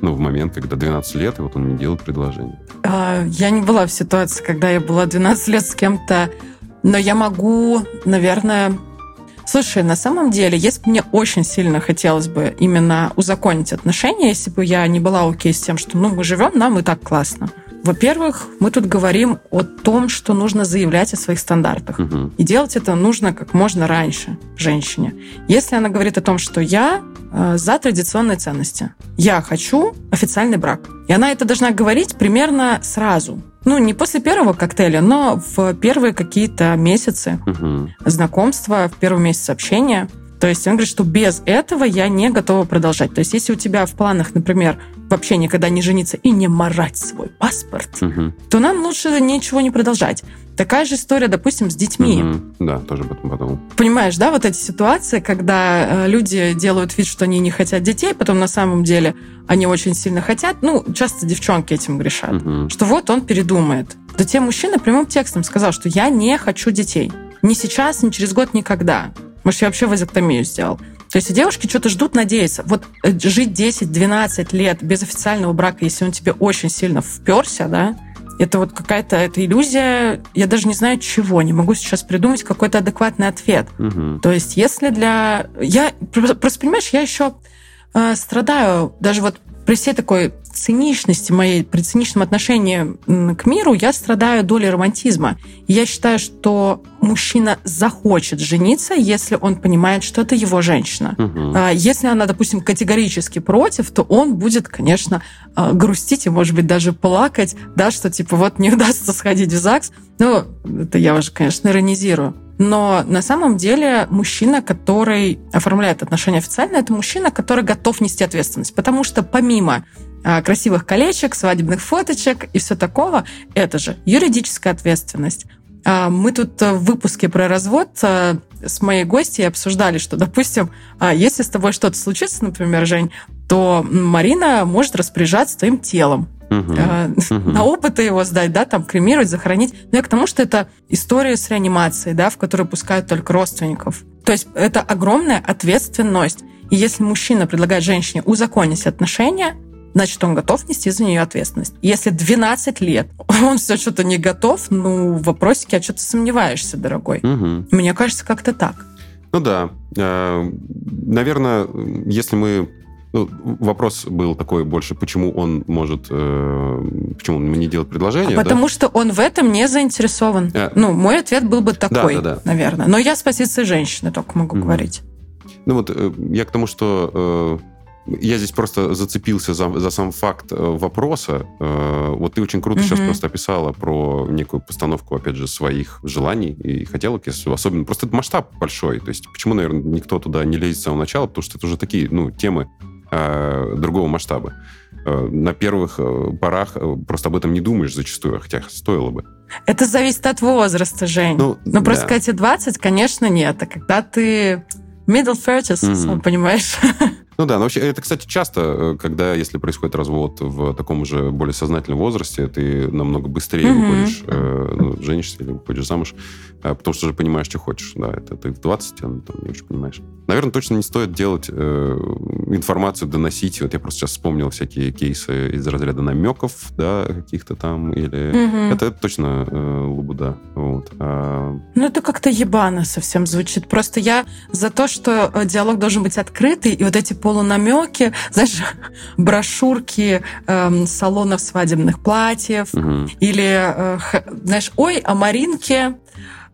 Ну, в момент, когда 12 лет, и вот он мне делает предложение. А, Я не была в ситуации, когда я была 12 лет с кем-то, но я могу, наверное... Слушай, на самом деле, если бы мне очень сильно хотелось бы именно узаконить отношения, если бы я не была окей с тем, что ну мы живем, нам и так классно. Во-первых, мы тут говорим о том, что нужно заявлять о своих стандартах. Мгм. И делать это нужно как можно раньше женщине. Если она говорит о том, что я э, за традиционные ценности, я хочу официальный брак. И она это должна говорить примерно сразу. Ну, не после первого коктейля, но в первые какие-то месяцы Мгм. знакомства, в первый месяц общения. То есть он говорит, что без этого я не готова продолжать. То есть если у тебя в планах, например, вообще никогда не жениться и не марать свой паспорт, Мгм. то нам лучше ничего не продолжать. Такая же история, допустим, с детьми. Мгм. Да, тоже об этом подумал. Понимаешь, да, вот эти ситуации, когда э, люди делают вид, что они не хотят детей, потом на самом деле они очень сильно хотят. Ну, часто девчонки этим грешат. Мгм. Что вот он передумает. Да те мужчина прямым текстом сказал, что я не хочу детей. Ни сейчас, ни через год, никогда. Может, я вообще вазоктомию сделал. То есть девушки что-то ждут, надеются. Вот э, жить 10-12 лет без официального брака, если он тебе очень сильно вперся, да, это вот какая-то это иллюзия, я даже не знаю чего, не могу сейчас придумать какой-то адекватный ответ. Мгм. То есть если для... Я про- просто, понимаешь, я еще э, страдаю даже вот при всей такой циничности моей, при циничном отношении к миру, я страдаю долей романтизма. Я считаю, что мужчина захочет жениться, если он понимает, что это его женщина. А Если она, допустим, категорически против, то он будет, конечно, а, грустить и, может быть, даже плакать, да, что типа вот не [LAUGHS] удастся сходить в ЗАГС. Ну, это я уже, конечно, иронизирую. Но на самом деле мужчина, который оформляет отношения официально, это мужчина, который готов нести ответственность. Потому что помимо красивых колечек, свадебных фоточек и все такого, это же юридическая ответственность. А, Мы тут э, в выпуске про развод э, с моей гостьей обсуждали, что, допустим, а, если с тобой что-то случится, например, Жень, то Марина может распоряжаться твоим телом, Мгм. на опыты его сдать, да, там кремировать, захоронить. Но я к тому, что это история с реанимацией, да, в которую пускают только родственников. То есть это огромная ответственность. И если мужчина предлагает женщине узаконить отношения, значит, он готов нести за нее ответственность. Если 12 лет [LAUGHS] он все что-то не готов, ну, в вопросике, а что ты сомневаешься, дорогой? Мгм. Мне кажется, как-то так. Ну да. Э, Наверное, если мы... ну, вопрос был такой больше, почему он может... э, Почему он не делает предложение, да? А Потому что он в этом не заинтересован. Э. Ну, мой ответ был бы такой, да, да. наверное. Но я с позиции женщины только могу Мгм. говорить. Ну вот э, я к тому, что э, я здесь просто зацепился за, за сам факт э, вопроса. Э, Вот ты очень круто сейчас Мгм. просто описала про некую постановку, опять же, своих желаний и хотелок, если особенно... Просто это масштаб большой. То есть почему, наверное, никто туда не лезет с самого начала? Потому что это уже такие, ну, темы э, другого масштаба. Э, На первых порах просто об этом не думаешь зачастую, хотя стоило бы. Это зависит от возраста, Жень. Ну, Ну, просто да. когда тебе 20, конечно, нет. А когда ты middle 30, Мгм. сам понимаешь. [LAUGHS] Ну да, но вообще это, кстати, часто, э, когда, если происходит развод в таком же более сознательном возрасте, ты намного быстрее Мгм. выходишь, э, ну, женишься или выходишь замуж, э, потому что уже понимаешь, что хочешь. Да, это ты в 20, а, ну, там, не очень понимаешь. Наверное, точно не стоит делать э, информацию, доносить. Вот я просто сейчас вспомнил всякие кейсы из разряда намеков, да, каких-то там, или... Мгм. Это, это точно э, лабуда. Вот. А, Ну, это как-то ебано совсем звучит. Просто я за то, что э, диалог должен быть открытый, и вот эти полунамеки, знаешь, [LAUGHS] брошюрки эм, салонов свадебных платьев, мгм. или, э, знаешь, ой, а Маринке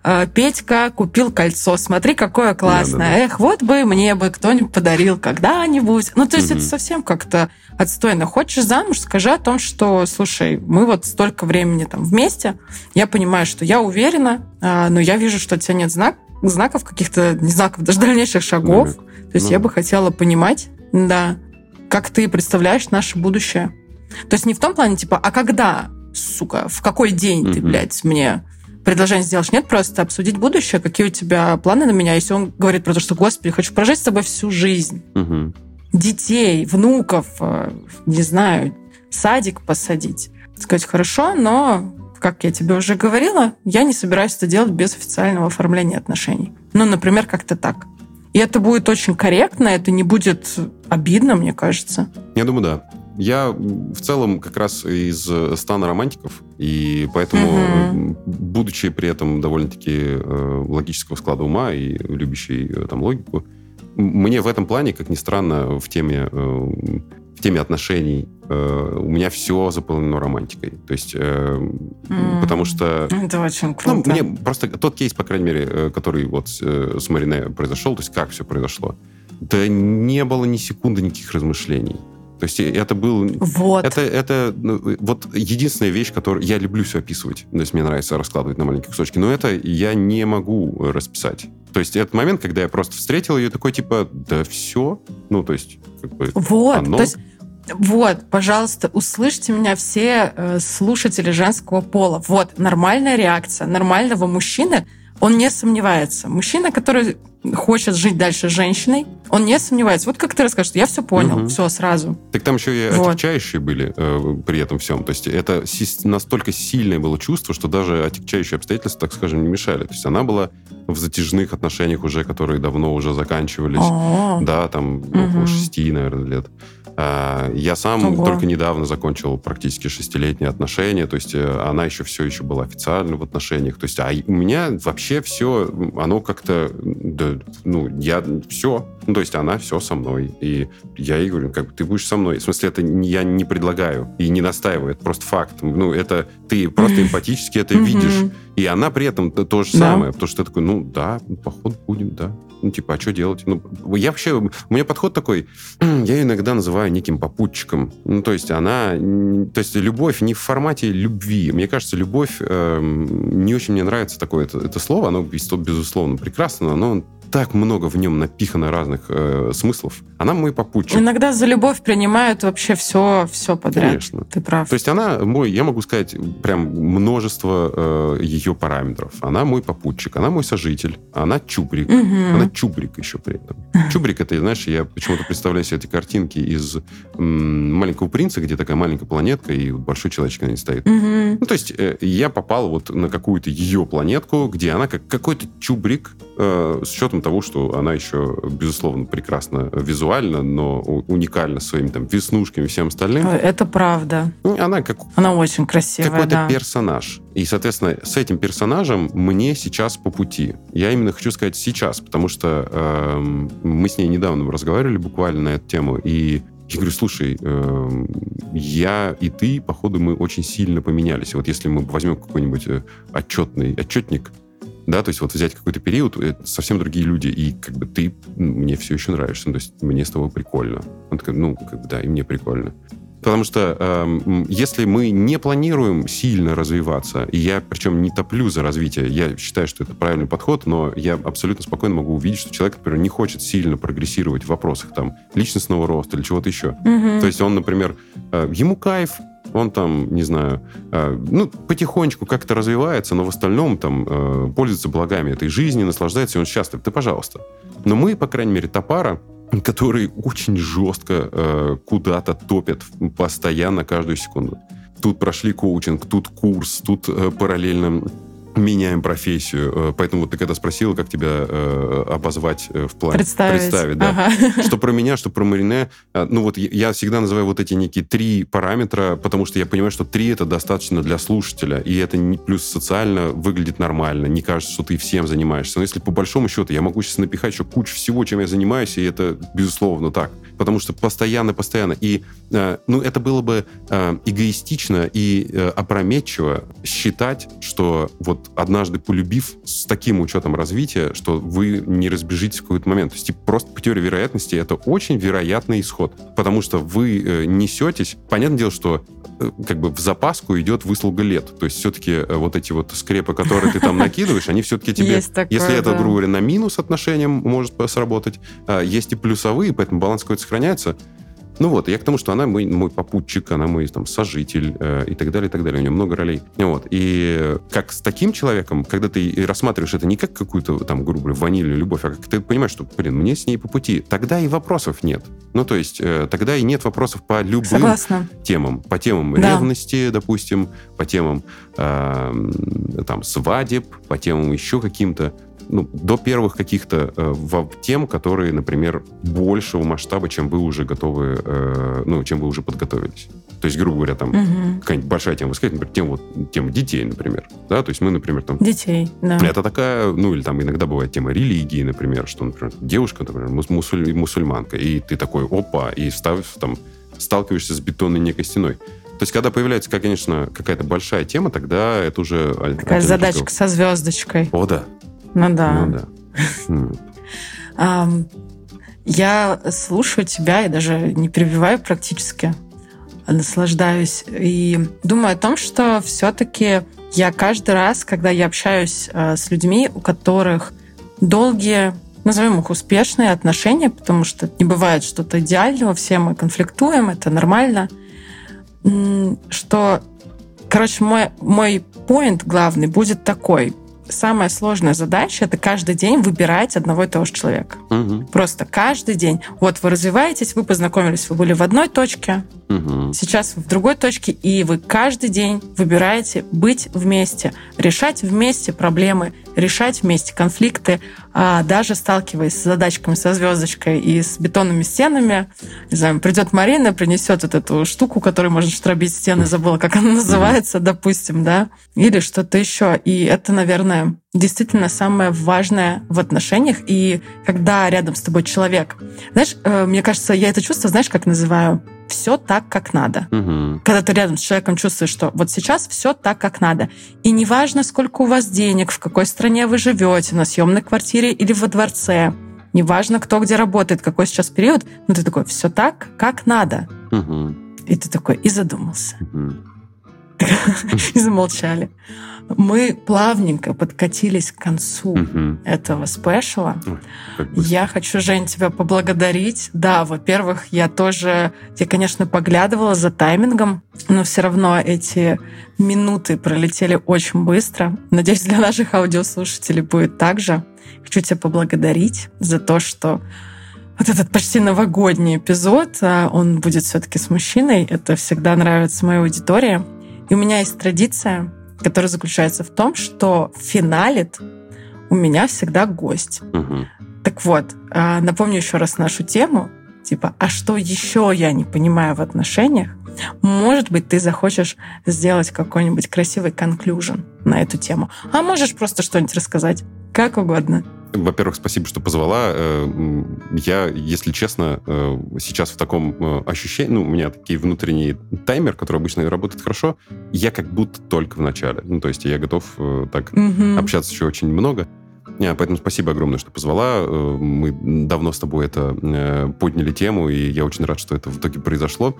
э, Петька купил кольцо, смотри, какое классное. Да-да-да. Эх, вот бы мне бы кто-нибудь подарил когда-нибудь. Ну, то есть Мгм. это совсем как-то отстойно. Хочешь замуж, скажи о том, что, слушай, мы вот столько времени там вместе, я понимаю, что я уверена, а, но я вижу, что у тебя нет знак, знаков каких-то, не знаков, даже дальнейших шагов. Намек. То есть Ну. я бы хотела понимать, да, как ты представляешь наше будущее. То есть не в том плане, типа, а когда, сука, в какой день ты, Мгм. блядь, мне предложение сделаешь. Нет, просто обсудить будущее, какие у тебя планы на меня. Если он говорит про то, что, господи, хочу прожить с тобой всю жизнь. Мгм. Детей, внуков, э, не знаю, садик посадить. Сказать, хорошо, но, как я тебе уже говорила, я не собираюсь это делать без официального оформления отношений. Ну, например, как-то так. И это будет очень корректно, это не будет обидно, мне кажется. Я думаю, да. Я в целом как раз из стана романтиков, и поэтому, м, будучи при этом довольно-таки э, логического склада ума и любящий э, там логику, мне в этом плане, как ни странно, в теме, э, в теме отношений э, у меня все заполнено романтикой. То есть, э, М. потому что Это очень ну, круто. мне просто тот кейс, по крайней мере, э, который вот с, э, с Марине произошел, то есть как все произошло, да не было ни секунды никаких размышлений. То есть это был... Вот. Это, это ну, вот единственная вещь, которую я люблю все описывать. То есть мне нравится раскладывать на маленькие кусочки, но это я не могу расписать. То есть этот момент, когда я просто встретил ее, такой типа, да все. Ну, то есть, как бы, Вот, оно- то есть вот, пожалуйста, услышьте меня все э, слушатели женского пола. Вот, нормальная реакция нормального мужчины, он не сомневается. Мужчина, который хочет жить дальше с женщиной, он не сомневается. Вот как ты расскажешь, я все понял, Мгм. все сразу. Так там еще и Вот. отягчающие были э, при этом всем. То есть это настолько сильное было чувство, что даже отягчающие обстоятельства, так скажем, не мешали. То есть она была в затяжных отношениях уже, которые давно уже заканчивались. О, Да, там Мгм. около шести, наверное, лет. А, Я сам Ого. только недавно закончил практически шестилетние отношения, то есть э, она еще все еще была официально в отношениях. То есть, а у меня вообще все, оно как-то, да, ну, я все, ну, то есть она все со мной. И я ей говорю, как бы ты будешь со мной. В смысле, это я не предлагаю и не настаиваю, это просто факт. Ну, это ты просто [LAUGHS] эмпатически это видишь. И она при этом то, то же Да. самое, потому что ты такой, ну да, поход будем, да. Ну, типа, а что делать? Ну, я вообще, у меня подход такой, я ее иногда называю неким попутчиком. Ну, то есть она, то есть любовь не в формате любви. Мне кажется, любовь, эм, не очень мне нравится такое это, это слово, оно, без- безусловно, прекрасно, но так много в нем напихано разных э, смыслов. Она мой попутчик. Иногда за любовь принимают вообще все, все подряд. Конечно. Ты прав. То есть она мой, я могу сказать, прям множество э, ее параметров. Она мой попутчик, она мой сожитель, она чубрик. Мгм. Она чубрик еще при этом. Чубрик это, знаешь, я почему-то представляю себе эти картинки из м, «Маленького принца», где такая маленькая планетка и большой человечек на ней стоит. Ну, то есть э, я попал вот на какую-то ее планетку, где она как какой-то чубрик, э, с учетом того, что она еще, безусловно, прекрасна визуально, но уникальна своими там веснушками и всем остальным. Это правда. Ну, Она как Она очень красивая, какой-то да. персонаж. И, соответственно, с этим персонажем мне сейчас по пути. Я именно хочу сказать сейчас, потому что эм, мы с ней недавно разговаривали буквально на эту тему, и я говорю, слушай, эм, я и ты, походу, мы очень сильно поменялись. Вот если мы возьмем какой-нибудь э, отчетный отчетник, да, то есть вот взять какой-то период, это совсем другие люди, и как бы ты мне все еще нравишься, ну, то есть мне с тобой прикольно. Он такой, ну, как бы да, и мне прикольно. Потому что эм, если мы не планируем сильно развиваться, и я причем не топлю за развитие, я считаю, что это правильный подход, но я абсолютно спокойно могу увидеть, что человек, например, не хочет сильно прогрессировать в вопросах там личностного роста или чего-то еще. Мгм. То есть он, например, э, ему кайф, он там, не знаю, э, ну, потихонечку как-то развивается, но в остальном там э, пользуется благами этой жизни, наслаждается, и он счастлив. Ты, пожалуйста. Но мы, по крайней мере, топара, который очень жестко э, куда-то топят постоянно, каждую секунду. Тут прошли коучинг, тут курс, тут э, параллельно меняем профессию. Э, Поэтому вот ты когда спросила, как тебя э, обозвать э, в плане... Представить. да. Ага. [LAUGHS] Что про меня, что про Марине. э, Ну вот я- я всегда называю вот эти некие три параметра, потому что я понимаю, что три это достаточно для слушателя, и это не, плюс социально выглядит нормально, не кажется, что ты всем занимаешься. Но если по большому счету я могу сейчас напихать еще кучу всего, чем я занимаюсь, и это безусловно так. Потому что постоянно-постоянно. И э, ну, это было бы э, эгоистично и э, опрометчиво считать, что вот однажды полюбив с таким учетом развития, что вы не разбежитесь в какой-то момент. То есть типа, просто по теории вероятности это очень вероятный исход. Потому что вы э, несетесь. Понятное дело, что э, как бы в запаску идет выслуга лет. То есть все-таки э, вот эти вот скрепы, которые ты там [LAUGHS] накидываешь, они все-таки тебе... Такое, Если это, да. грубо говоря, на минус отношениям может сработать, а, есть и плюсовые, поэтому баланс какой-то сохраняется. Ну вот, я к тому, что она мой, мой попутчик, она мой там сожитель э, и так далее, и так далее. У нее много ролей. Вот. И как с таким человеком, когда ты рассматриваешь это не как какую-то там, грубо говоря, ванильную любовь, а как ты понимаешь, что, блин, мне с ней по пути, тогда и вопросов нет. Ну, то есть, э, тогда и нет вопросов по любым Согласна. темам. По темам Да. ревности, допустим, по темам э, там свадеб, по темам еще каким-то ну, до первых каких-то э, тем, которые, например, большего масштаба, чем вы уже готовы, э, ну, чем вы уже подготовились. То есть, грубо говоря, там Мгм. какая-нибудь большая тема, скажете, например, тема, вот, тема детей, например. Да, то есть мы, например, там Детей, да. это такая, ну, или там иногда бывает тема религии, например, что, например, девушка, например, мус- мусуль- мусульманка, и ты такой, опа, и став, там, сталкиваешься с бетонной некой стеной. То есть, когда появляется, конечно, какая-то большая тема, тогда это уже... Такая задачка разговор. со звездочкой. О, да. Ну да. Ну, да. М. Ам, Я слушаю тебя и даже не перебиваю практически, а наслаждаюсь и думаю о том, что все-таки я каждый раз, когда я общаюсь э, с людьми, у которых долгие, назовем их успешные отношения, потому что не бывает что-то идеального, все мы конфликтуем, это нормально, что, короче, мой, мой поинт главный будет такой. Самая сложная задача — это каждый день выбирать одного и того же человека. Мгм. Просто каждый день. Вот вы развиваетесь, вы познакомились, вы были в одной точке, Мгм. сейчас вы в другой точке, и вы каждый день выбираете быть вместе, решать вместе проблемы, решать вместе конфликты, а даже сталкиваясь с задачками со звездочкой и с бетонными стенами, не знаю, придет Марина, принесет вот эту штуку, которой можно штробить стены, забыла, как она называется, допустим, да, или что-то еще. И это, наверное, действительно самое важное в отношениях. И когда рядом с тобой человек, знаешь, э, мне кажется, я это чувство, знаешь, как называю? Все так, как надо Мгм. когда ты рядом с человеком чувствуешь, что вот сейчас все так, как надо. И неважно, сколько у вас денег, в какой стране вы живете, на съемной квартире или во дворце, неважно, кто где работает, какой сейчас период, но ты такой, все так, как надо. Мгм. И ты такой, и задумался, Мгм. [LAUGHS] и замолчали. Мы плавненько подкатились к концу этого бы- Я хочу, Жень, тебя поблагодарить. Да, во-первых, я тоже, я, конечно, поглядывала за таймингом, но все равно эти минуты пролетели очень быстро. Надеюсь, для наших аудиослушателей будет так же. Хочу тебя поблагодарить за то, что вот этот почти новогодний эпизод, а, он будет все-таки с мужчиной. Это всегда нравится моей аудитории. И у меня есть традиция, которая заключается в том, что финалит у меня всегда гость. Мгм. Так вот, а, напомню еще раз нашу тему. Типа, а что еще я не понимаю в отношениях? Может быть, ты захочешь сделать какой-нибудь красивый конклюжен на эту тему. А можешь просто что-нибудь рассказать. Как угодно. Во-первых, спасибо, что позвала. Э, Я, если честно, э, сейчас в таком э, ощущении, ну, у меня такие внутренний таймер, который обычно работает хорошо, я как будто только в начале. Ну, то есть я готов так Мгм. общаться еще очень много. Поэтому спасибо огромное, что позвала. Мы давно с тобой это подняли тему, и я очень рад, что это в итоге произошло.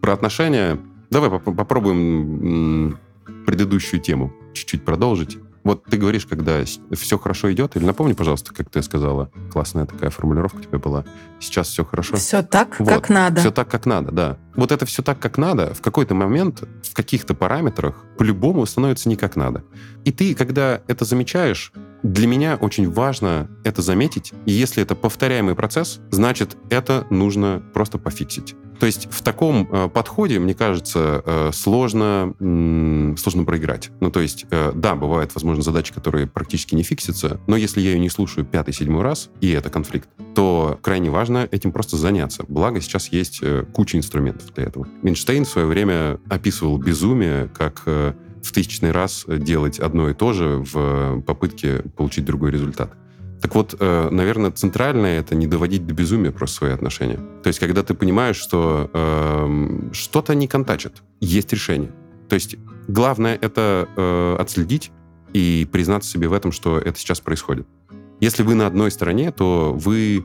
Про отношения давай поп- попробуем предыдущую тему чуть-чуть продолжить. Вот ты говоришь, когда все хорошо идет, или напомни, пожалуйста, как ты сказала, классная такая формулировка у тебя была. Сейчас все хорошо. Все так, Вот, как надо. Все так, как надо, да. Вот это все так, как надо, в какой-то момент, в каких-то параметрах, по-любому становится не как надо. И ты, когда это замечаешь, для меня очень важно это заметить. И если это повторяемый процесс, значит, это нужно просто пофиксить. То есть в таком э, подходе, мне кажется, э, сложно, м, сложно проиграть. Ну, то есть, э, да, бывают, возможно, задачи, которые практически не фиксятся, но если я ее не слушаю пятый, седьмой раз, и это конфликт, то крайне важно этим просто заняться. Благо, сейчас есть э, куча инструментов для этого. Минштейн в свое время описывал безумие как э, в тысячный раз делать одно и то же в попытке получить другой результат. Так вот, э, наверное, центральное это не доводить до безумия просто свои отношения. То есть, когда ты понимаешь, что эм, что-то не контачит, есть решение. То есть, главное это э, отследить и признаться себе в этом, что это сейчас происходит. Если вы на одной стороне, то вы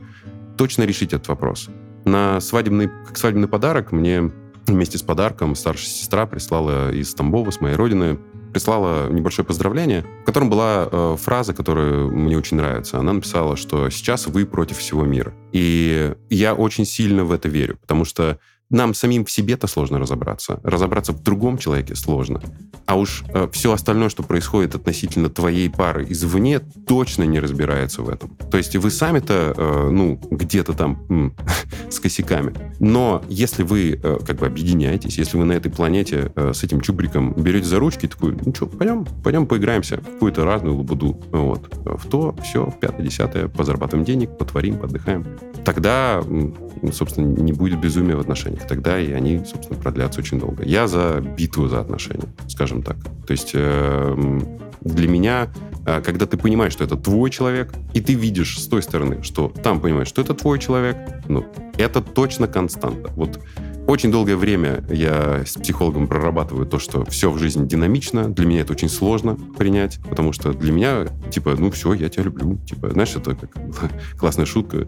точно решите этот вопрос. На свадебный, как свадебный подарок мне вместе с подарком старшая сестра прислала из Тамбова, с моей родины, прислала небольшое поздравление, в котором была э, фраза, которая мне очень нравится. Она написала, что сейчас вы против всего мира. И я очень сильно в это верю, потому что нам самим в себе-то сложно разобраться. Разобраться в другом человеке сложно. А уж э, все остальное, что происходит относительно твоей пары извне, точно не разбирается в этом. То есть вы сами-то, э, ну, где-то там м, [LAUGHS] с косяками. Но если вы э, как бы объединяетесь, если вы на этой планете э, с этим чубриком берете за ручки, такой, ну что, пойдем, пойдем поиграемся в какую-то разную лабуду. Вот. В то, все, в пятое, десятое, позарабатываем денег, потворим, подыхаем. Тогда, собственно, не будет безумия в отношениях. Тогда и они, собственно, продлятся очень долго. Я за битву за отношения, скажем так. То есть э, для меня, э, когда ты понимаешь, что это твой человек, и ты видишь с той стороны, что там понимаешь, что это твой человек, ну, это точно константа. Вот очень долгое время я с психологом прорабатываю то, что все в жизни динамично. Для меня это очень сложно принять, потому что для меня, типа, ну все, я тебя люблю. Типа, знаешь, это как [LAUGHS] классная шутка.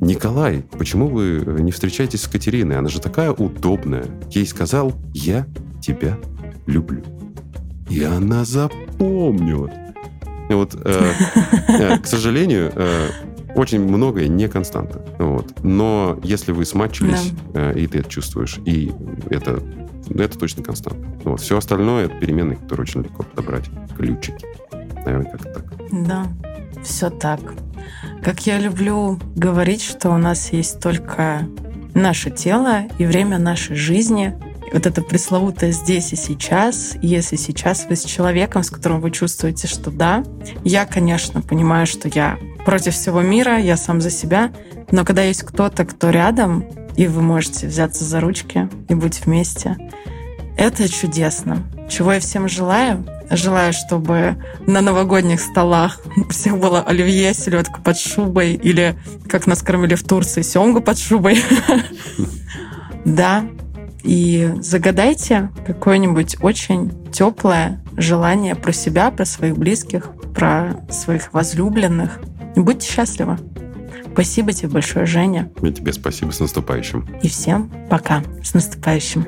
Николай, почему вы не встречаетесь с Катериной? Она же такая удобная. Ей сказал, я тебя люблю. И она запомнила. Вот, э, э, к сожалению, э, очень многое не константа. Вот. Но если вы смачились, да. э, и ты это чувствуешь, и это, это точно константа. Вот. Все остальное — это переменные, которые очень легко подобрать. Ключики. Наверное, как так. Да, все так. Как я люблю говорить, что у нас есть только наше тело и время нашей жизни. Вот это пресловутое здесь и сейчас. Если сейчас вы с человеком, с которым вы чувствуете, что да, я, конечно, понимаю, что я против всего мира, я сам за себя. Но когда есть кто-то, кто рядом, и вы можете взяться за ручки и быть вместе, это чудесно. Чего я всем желаю? Желаю, чтобы на новогодних столах [LAUGHS] у всех было оливье, селедка под шубой или, как нас кормили в Турции, семгу под шубой. [LAUGHS] Да, и загадайте какое-нибудь очень теплое желание про себя, про своих близких, про своих возлюбленных. И будьте счастливы. Спасибо тебе большое, Женя. И тебе спасибо. С наступающим. И всем пока. С наступающим.